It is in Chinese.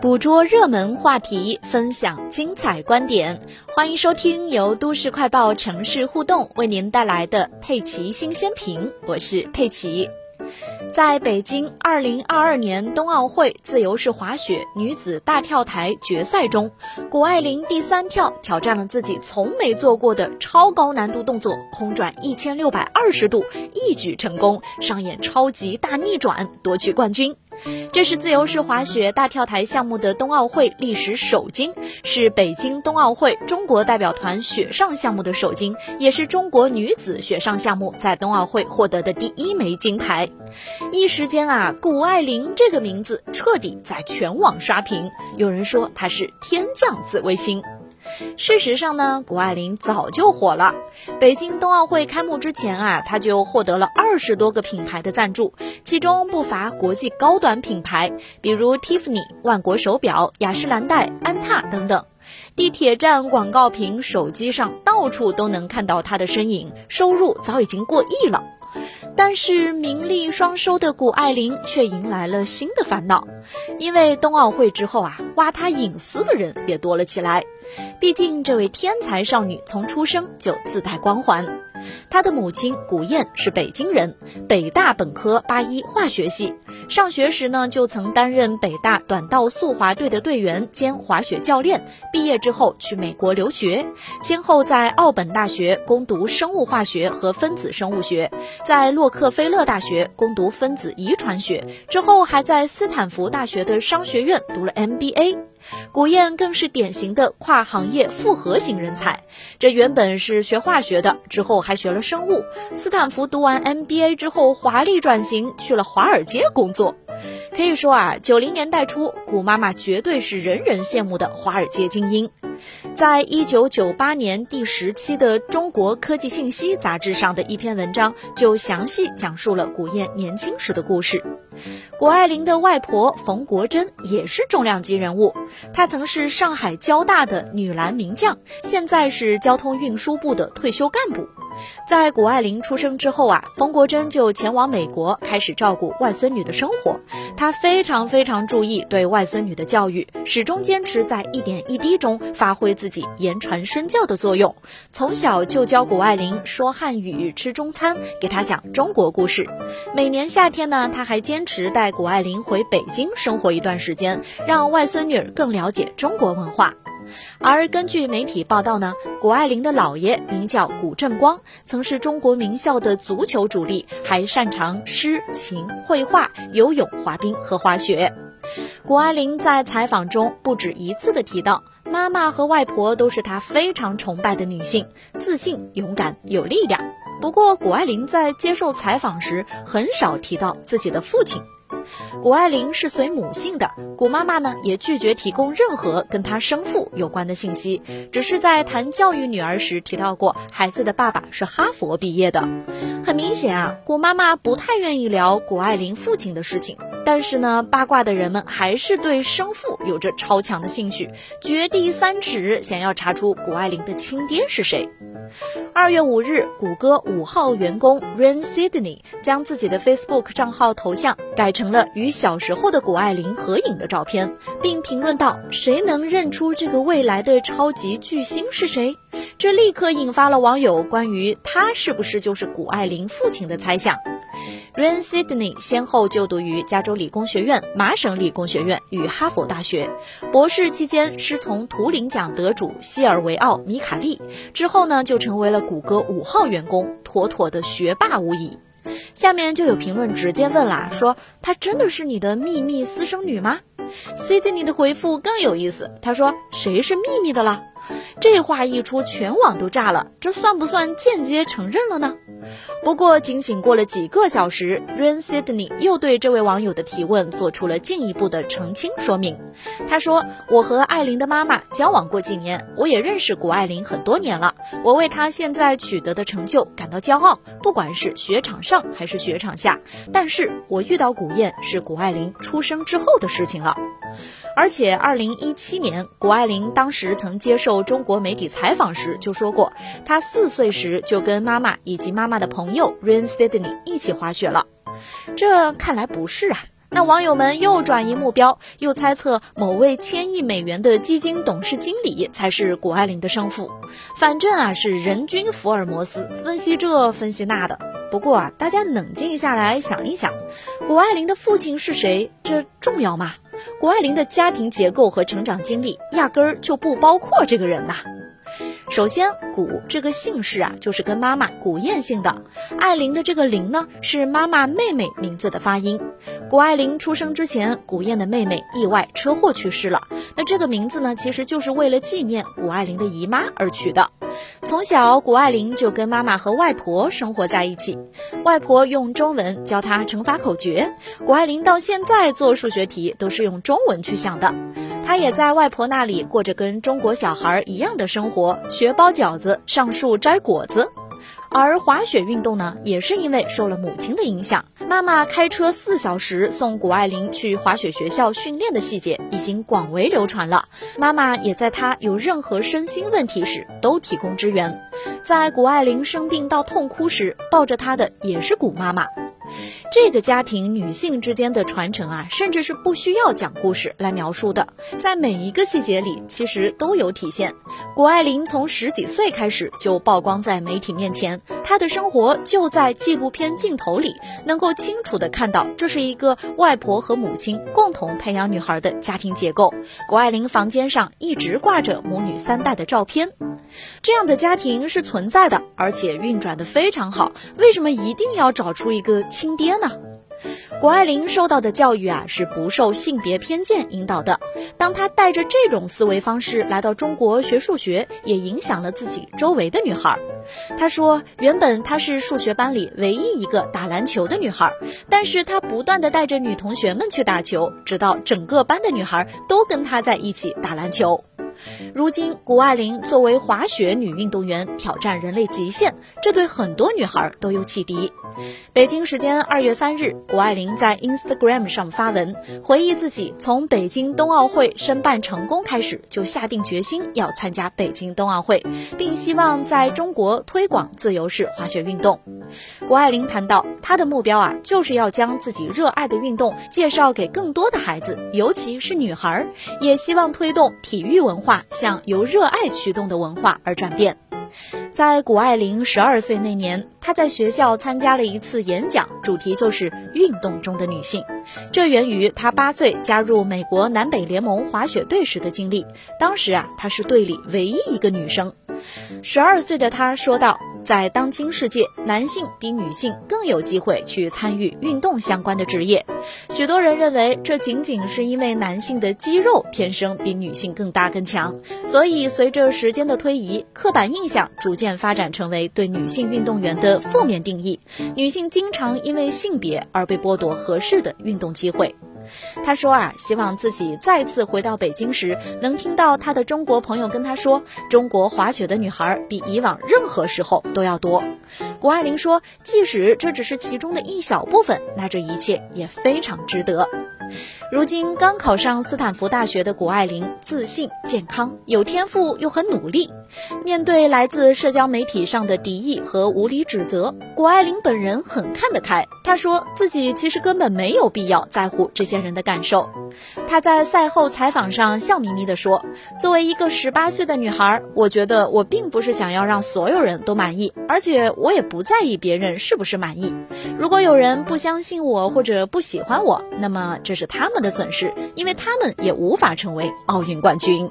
捕捉热门话题，分享精彩观点，欢迎收听由都市快报城市互动为您带来的佩奇新鲜评，我是佩奇。在北京2022年冬奥会自由式滑雪女子大跳台决赛中，谷爱凌第三跳挑战了自己从没做过的超高难度动作——空转1620度，一举成功，上演超级大逆转，夺取冠军。这是自由式滑雪大跳台项目的冬奥会历史首金，是北京冬奥会中国代表团雪上项目的首金，也是中国女子雪上项目在冬奥会获得的第一枚金牌。一时间啊，谷爱凌这个名字彻底在全网刷屏，有人说她是天降紫薇星。事实上呢，谷爱凌早就火了。北京冬奥会开幕之前啊，她就获得了二十多个品牌的赞助，其中不乏国际高端品牌，比如 Tiffany、万国手表、雅诗兰黛、安踏等等。地铁站广告屏、手机上到处都能看到她的身影，收入早已经过亿了。但是名利双收的谷爱凌却迎来了新的烦恼，因为冬奥会之后啊，挖她隐私的人也多了起来。毕竟，这位天才少女从出生就自带光环。她的母亲谷燕是北京人，北大本科八一化学系。上学时呢，就曾担任北大短道速滑队的队员兼滑雪教练。毕业之后去美国留学，先后在奥本大学攻读生物化学和分子生物学，在洛克菲勒大学攻读分子遗传学，之后还在斯坦福大学的商学院读了 MBA。古燕更是典型的跨行业复合型人才，这原本是学化学的，之后还学了生物。斯坦福读完 MBA 之后，华丽转型去了华尔街工作。可以说啊，九零年代初，古妈妈绝对是人人羡慕的华尔街精英。在一九九八年第十期的《中国科技信息》杂志上的一篇文章，就详细讲述了古燕年轻时的故事。谷爱凌的外婆冯国珍也是重量级人物，她曾是上海交大的女篮名将，现在是交通运输部的退休干部。在谷爱凌出生之后啊，冯国珍就前往美国，开始照顾外孙女的生活。她非常非常注意对外孙女的教育，始终坚持在一点一滴中发挥自己言传身教的作用。从小就教谷爱凌说汉语、吃中餐，给她讲中国故事。每年夏天呢，他还坚持带谷爱凌回北京生活一段时间，让外孙女更了解中国文化。而根据媒体报道呢，谷爱凌的姥爷名叫谷振光，曾是中国名校的足球主力，还擅长诗、琴、绘画、游泳、滑冰和滑雪。谷爱凌在采访中不止一次地提到，妈妈和外婆都是她非常崇拜的女性，自信、勇敢、有力量。不过，谷爱凌在接受采访时很少提到自己的父亲。谷爱凌是随母姓的，谷妈妈呢也拒绝提供任何跟她生父有关的信息，只是在谈教育女儿时提到过孩子的爸爸是哈佛毕业的。很明显啊，谷妈妈不太愿意聊谷爱凌父亲的事情，但是呢，八卦的人们还是对生父有着超强的兴趣，掘地三尺，想要查出谷爱凌的亲爹是谁。二月五日，谷歌五号员工 Rain Sydney 将自己的 Facebook 账号头像改成了与小时候的谷爱凌合影的照片，并评论道：“谁能认出这个未来的超级巨星是谁？”这立刻引发了网友关于他是不是就是谷爱凌父亲的猜想。Rain Sydney 先后就读于加州理工学院、麻省理工学院与哈佛大学，博士期间师从图灵奖得主西尔维奥·米卡利，之后呢就成为了谷歌五号员工，妥妥的学霸无疑。下面就有评论直接问啦，说她真的是你的秘密私生女吗？Sydney 的回复更有意思，他说谁是秘密的了？这话一出，全网都炸了，这算不算间接承认了呢？不过，仅仅过了几个小时，Rain Sydney 又对这位网友的提问做出了进一步的澄清说明。他说：“我和艾琳的妈妈交往过几年，我也认识谷爱凌很多年了。我为她现在取得的成就感到骄傲，不管是雪场上还是雪场下。但是我遇到古燕是谷爱凌出生之后的事情了。”而且，二零一七年，谷爱凌当时曾接受中国媒体采访时就说过，她四岁时就跟妈妈以及妈妈的朋友 Rain Sydney 一起滑雪了。这看来不是啊。那网友们又转移目标，又猜测某位千亿美元的基金董事经理才是谷爱凌的生父。反正啊，是人均福尔摩斯，分析这分析那的。不过啊，大家冷静下来想一想，谷爱凌的父亲是谁？这重要吗？谷爱凌的家庭结构和成长经历压根儿就不包括这个人呐。首先，古这个姓氏啊，就是跟妈妈古燕姓的。艾琳的这个琳呢，是妈妈妹妹名字的发音。谷爱凌出生之前，古燕的妹妹意外车祸去世了。那这个名字呢，其实就是为了纪念谷爱凌的姨妈而取的。从小，谷爱凌就跟妈妈和外婆生活在一起，外婆用中文教她乘法口诀。谷爱凌到现在做数学题都是用中文去想的。她也在外婆那里过着跟中国小孩一样的生活，学包饺子、上树摘果子。而滑雪运动呢，也是因为受了母亲的影响，妈妈开车四小时送谷爱凌去滑雪学校训练的细节已经广为流传了。妈妈也在她有任何身心问题时都提供支援，在谷爱凌生病到痛哭时，抱着她的也是谷妈妈。这个家庭女性之间的传承啊，甚至是不需要讲故事来描述的，在每一个细节里其实都有体现。谷爱凌从十几岁开始就曝光在媒体面前，她的生活就在纪录片镜头里，能够清楚的看到这是一个外婆和母亲共同培养女孩的家庭结构。谷爱凌房间上一直挂着母女三代的照片。这样的家庭是存在的，而且运转的非常好。为什么一定要找出一个亲爹呢？谷爱凌受到的教育啊，是不受性别偏见引导的。当她带着这种思维方式来到中国学数学，也影响了自己周围的女孩。她说，原本她是数学班里唯一一个打篮球的女孩，但是她不断的带着女同学们去打球，直到整个班的女孩都跟她在一起打篮球。如今，谷爱凌作为滑雪女运动员挑战人类极限，这对很多女孩都有启迪。北京时间二月三日，谷爱凌在 Instagram 上发文，回忆自己从北京冬奥会申办成功开始，就下定决心要参加北京冬奥会，并希望在中国推广自由式滑雪运动。谷爱凌谈到，她的目标啊，就是要将自己热爱的运动介绍给更多的孩子，尤其是女孩，也希望推动体育文化向由热爱驱动的文化而转变。在谷爱凌十二岁那年，她在学校参加了一次演讲，主题就是运动中的女性。这源于她八岁加入美国南北联盟滑雪队时的经历。当时啊，她是队里唯一一个女生。十二岁的她说道。在当今世界，男性比女性更有机会去参与运动相关的职业。许多人认为，这仅仅是因为男性的肌肉天生比女性更大更强。所以，随着时间的推移，刻板印象逐渐发展成为对女性运动员的负面定义。女性经常因为性别而被剥夺合适的运动机会。他说啊，希望自己再次回到北京时，能听到他的中国朋友跟他说，中国滑雪的女孩比以往任何时候都要多。谷爱凌说，即使这只是其中的一小部分，那这一切也非常值得。如今刚考上斯坦福大学的谷爱凌，自信、健康、有天赋又很努力。面对来自社交媒体上的敌意和无理指责，谷爱凌本人很看得开。她说自己其实根本没有必要在乎这些人的感受。她在赛后采访上笑眯眯地说：“作为一个十八岁的女孩，我觉得我并不是想要让所有人都满意，而且我也不在意别人是不是满意。如果有人不相信我或者不喜欢我，那么这是他们的损失，因为他们也无法成为奥运冠军。”